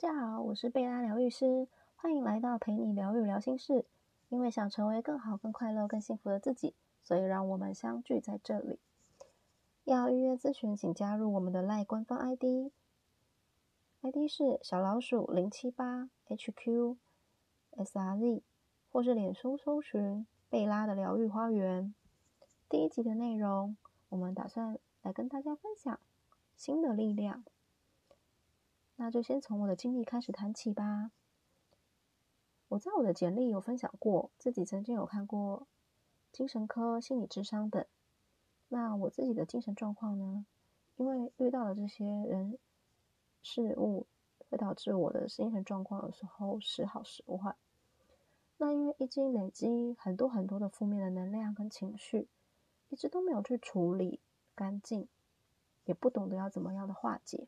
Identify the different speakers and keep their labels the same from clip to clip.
Speaker 1: 大家好，我是贝拉疗愈师，欢迎来到陪你疗愈聊心事。因为想成为更好、更快乐、更幸福的自己，所以让我们相聚在这里。要预约咨询，请加入我们的赖官方 ID，ID 是小老鼠零七八 HQSRZ，或是脸书搜寻贝拉的疗愈花园。第一集的内容，我们打算来跟大家分享新的力量。那就先从我的经历开始谈起吧。我在我的简历有分享过，自己曾经有看过精神科、心理智商等。那我自己的精神状况呢？因为遇到了这些人事物，会导致我的精神状况有时候时好时坏。那因为已经累积很多很多的负面的能量跟情绪，一直都没有去处理干净，也不懂得要怎么样的化解。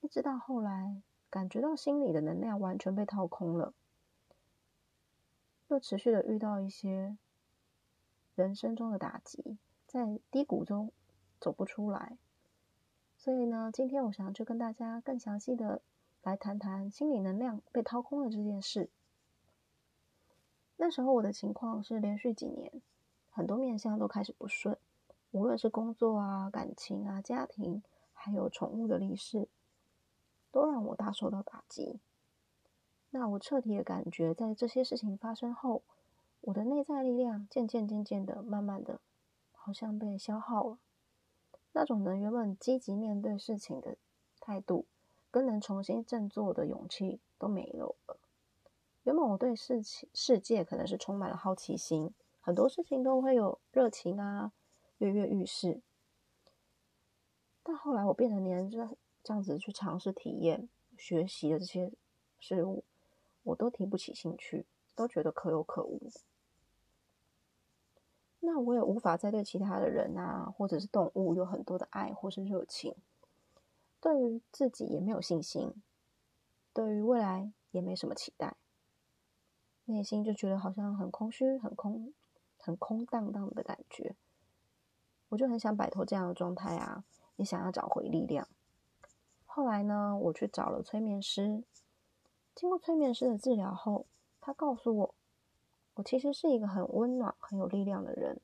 Speaker 1: 一直到后来，感觉到心里的能量完全被掏空了，又持续的遇到一些人生中的打击，在低谷中走不出来。所以呢，今天我想就跟大家更详细的来谈谈心理能量被掏空的这件事。那时候我的情况是连续几年，很多面相都开始不顺，无论是工作啊、感情啊、家庭，还有宠物的离世。都让我大受到打击。那我彻底的感觉，在这些事情发生后，我的内在力量渐渐、渐渐的、慢慢的，好像被消耗了。那种能原本积极面对事情的态度，跟能重新振作的勇气都没有了。原本我对事情、世界可能是充满了好奇心，很多事情都会有热情啊，跃跃欲试。但后来我变成黏着。这样子去尝试体验、学习的这些事物，我都提不起兴趣，都觉得可有可无。那我也无法再对其他的人啊，或者是动物有很多的爱或是热情，对于自己也没有信心，对于未来也没什么期待，内心就觉得好像很空虚、很空、很空荡荡的感觉。我就很想摆脱这样的状态啊，也想要找回力量。后来呢，我去找了催眠师。经过催眠师的治疗后，他告诉我，我其实是一个很温暖、很有力量的人，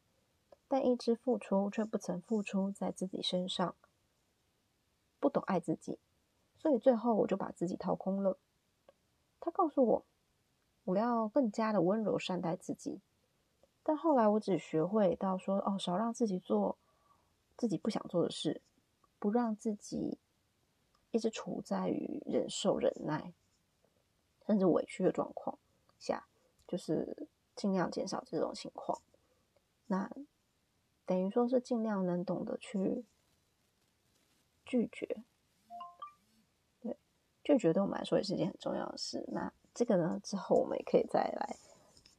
Speaker 1: 但一直付出却不曾付出在自己身上，不懂爱自己，所以最后我就把自己掏空了。他告诉我，我要更加的温柔善待自己，但后来我只学会到说，哦，少让自己做自己不想做的事，不让自己。一直处在于忍受、忍耐，甚至委屈的状况下，就是尽量减少这种情况。那等于说是尽量能懂得去拒绝，对，拒绝对我们来说也是一件很重要的事。那这个呢，之后我们也可以再来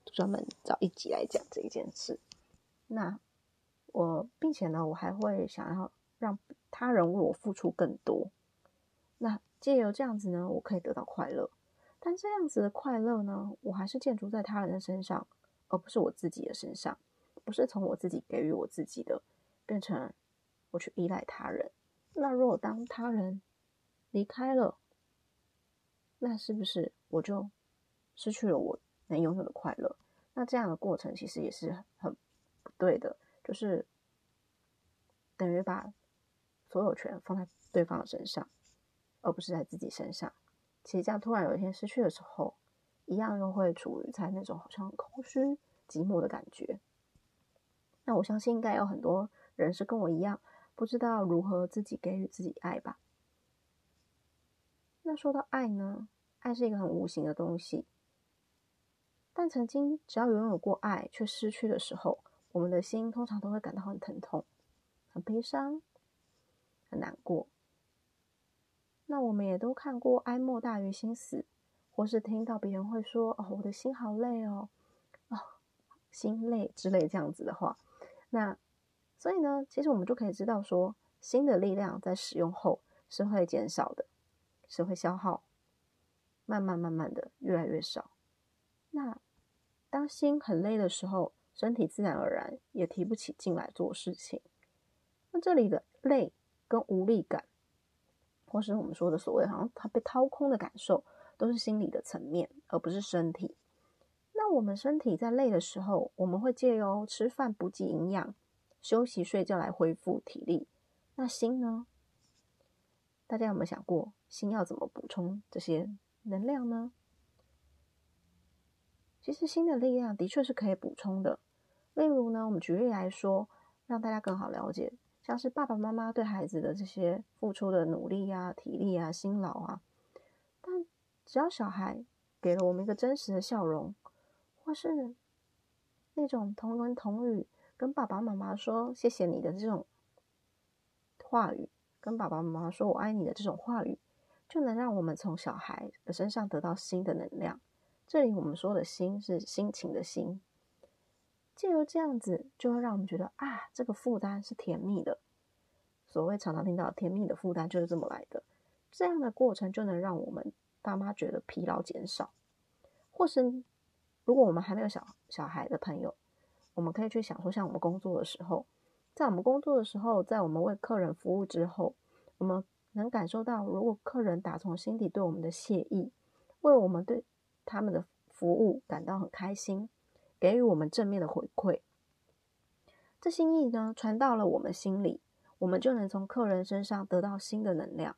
Speaker 1: 专门找一集来讲这一件事。那我，并且呢，我还会想要让他人为我付出更多。那借由这样子呢，我可以得到快乐，但这样子的快乐呢，我还是建筑在他人的身上，而不是我自己的身上，不是从我自己给予我自己的，变成我去依赖他人。那如果当他人离开了，那是不是我就失去了我能拥有的快乐？那这样的过程其实也是很不对的，就是等于把所有权放在对方的身上。而不是在自己身上，其实这样突然有一天失去的时候，一样又会处于在那种好像空虚、寂寞的感觉。那我相信应该有很多人是跟我一样，不知道如何自己给予自己爱吧。那说到爱呢，爱是一个很无形的东西，但曾经只要拥有过爱却失去的时候，我们的心通常都会感到很疼痛、很悲伤、很难过。那我们也都看过“哀莫大于心死”，或是听到别人会说：“哦，我的心好累哦，哦，心累”之类这样子的话。那所以呢，其实我们就可以知道说，心的力量在使用后是会减少的，是会消耗，慢慢慢慢的越来越少。那当心很累的时候，身体自然而然也提不起劲来做事情。那这里的累跟无力感。或是我们说的所谓好像它被掏空的感受，都是心理的层面，而不是身体。那我们身体在累的时候，我们会借由吃饭补给营养、休息睡觉来恢复体力。那心呢？大家有没有想过，心要怎么补充这些能量呢？其实心的力量的确是可以补充的。例如呢，我们举例来说，让大家更好了解，像是爸爸妈妈对孩子的这些付出的努力啊、体力啊、辛劳啊，但只要小孩给了我们一个真实的笑容，或是那种同文同语跟爸爸妈妈说谢谢你的这种话语，跟爸爸妈妈说我爱你的这种话语，就能让我们从小孩的身上得到新的能量。这里我们说的心是心情的心，借由这样子，就会让我们觉得啊，这个负担是甜蜜的。所谓常常听到甜蜜的负担，就是这么来的。这样的过程就能让我们爸妈觉得疲劳减少。或是如果我们还没有小小孩的朋友，我们可以去想说，像我们工作的时候，在我们工作的时候，在我们为客人服务之后，我们能感受到，如果客人打从心底对我们的谢意，为我们对。他们的服务感到很开心，给予我们正面的回馈。这心意呢，传到了我们心里，我们就能从客人身上得到新的能量，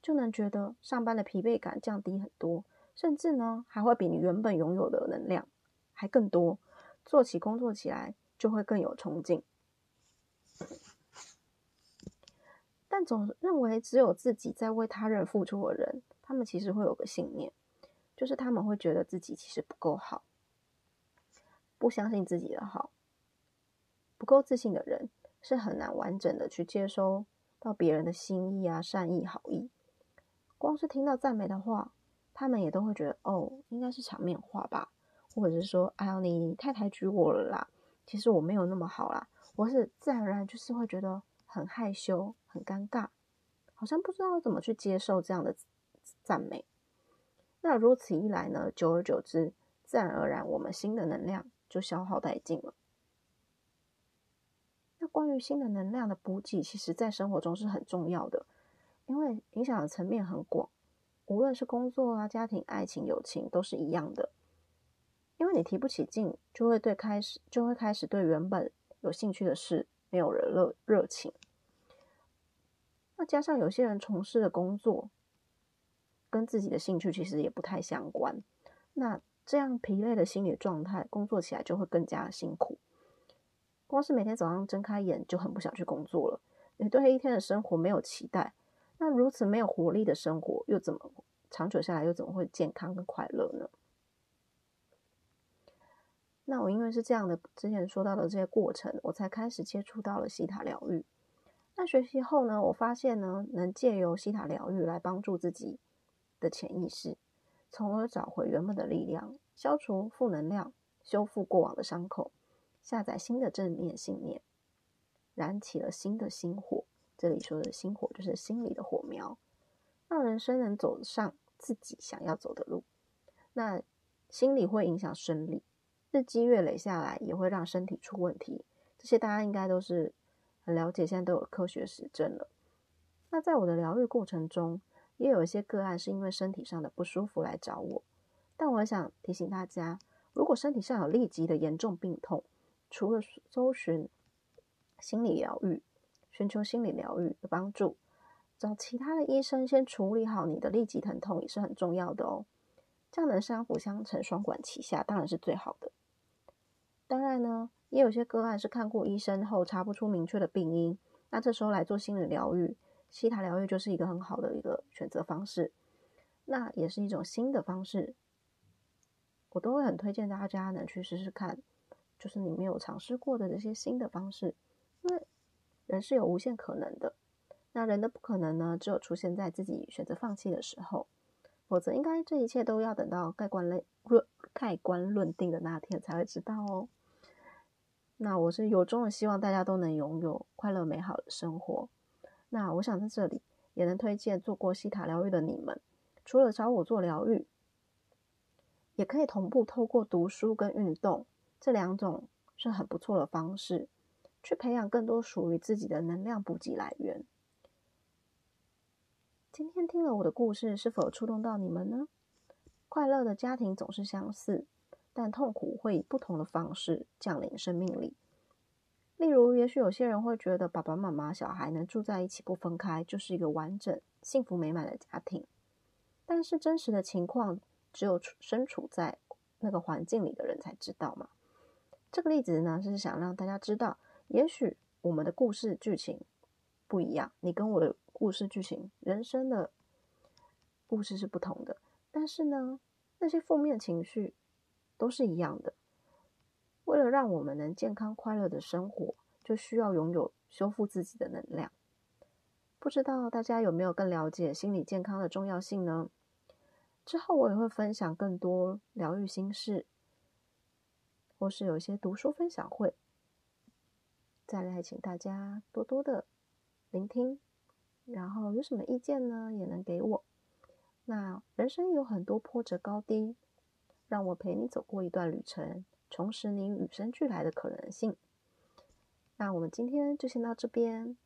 Speaker 1: 就能觉得上班的疲惫感降低很多，甚至呢，还会比你原本拥有的能量还更多。做起工作起来就会更有冲劲。但总认为只有自己在为他人付出的人，他们其实会有个信念。就是他们会觉得自己其实不够好，不相信自己的好，不够自信的人是很难完整的去接收到别人的心意啊、善意、好意。光是听到赞美的话，他们也都会觉得哦，应该是场面话吧，或者是说，哎呦，你太抬举我了啦，其实我没有那么好啦。我是自然而然就是会觉得很害羞、很尴尬，好像不知道怎么去接受这样的赞美。那如此一来呢？久而久之，自然而然，我们新的能量就消耗殆尽了。那关于新的能量的补给，其实在生活中是很重要的，因为影响的层面很广，无论是工作啊、家庭、爱情、友情，都是一样的。因为你提不起劲，就会对开始就会开始对原本有兴趣的事没有了热热情。那加上有些人从事的工作。跟自己的兴趣其实也不太相关，那这样疲累的心理状态，工作起来就会更加辛苦。光是每天早上睁开眼就很不想去工作了，你对一天的生活没有期待，那如此没有活力的生活，又怎么长久下来又怎么会健康跟快乐呢？那我因为是这样的，之前说到的这些过程，我才开始接触到了西塔疗愈。那学习后呢，我发现呢，能借由西塔疗愈来帮助自己。的潜意识，从而找回原本的力量，消除负能量，修复过往的伤口，下载新的正面信念，燃起了新的心火。这里说的心火，就是心里的火苗，让人生能走上自己想要走的路。那心理会影响生理，日积月累下来，也会让身体出问题。这些大家应该都是很了解，现在都有科学实证了。那在我的疗愈过程中，也有一些个案是因为身体上的不舒服来找我，但我想提醒大家，如果身体上有立即的严重病痛，除了搜寻心理疗愈、寻求心理疗愈的帮助，找其他的医生先处理好你的立即疼痛也是很重要的哦。这样能相辅相成、双管齐下，当然是最好的。当然呢，也有些个案是看过医生后查不出明确的病因，那这时候来做心理疗愈。西塔疗愈就是一个很好的一个选择方式，那也是一种新的方式，我都会很推荐大家能去试试看，就是你没有尝试过的这些新的方式，因为人是有无限可能的，那人的不可能呢，只有出现在自己选择放弃的时候，否则应该这一切都要等到盖棺论论盖棺论定的那天才会知道哦。那我是由衷的希望大家都能拥有快乐美好的生活。那我想在这里也能推荐做过西塔疗愈的你们，除了找我做疗愈，也可以同步透过读书跟运动这两种是很不错的方式，去培养更多属于自己的能量补给来源。今天听了我的故事，是否触动到你们呢？快乐的家庭总是相似，但痛苦会以不同的方式降临生命里。例如，也许有些人会觉得爸爸妈妈、小孩能住在一起不分开，就是一个完整、幸福美满的家庭。但是真实的情况，只有处身处在那个环境里的人才知道嘛。这个例子呢，是想让大家知道，也许我们的故事剧情不一样，你跟我的。故事剧情、人生的故事是不同的，但是呢，那些负面情绪都是一样的。为了让我们能健康快乐的生活，就需要拥有修复自己的能量。不知道大家有没有更了解心理健康的重要性呢？之后我也会分享更多疗愈心事，或是有一些读书分享会，再来请大家多多的聆听。然后有什么意见呢？也能给我。那人生有很多波折高低，让我陪你走过一段旅程，重拾你与生俱来的可能性。那我们今天就先到这边，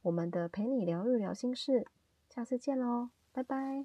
Speaker 1: 我们的陪你疗愈聊心事，下次见喽，拜拜。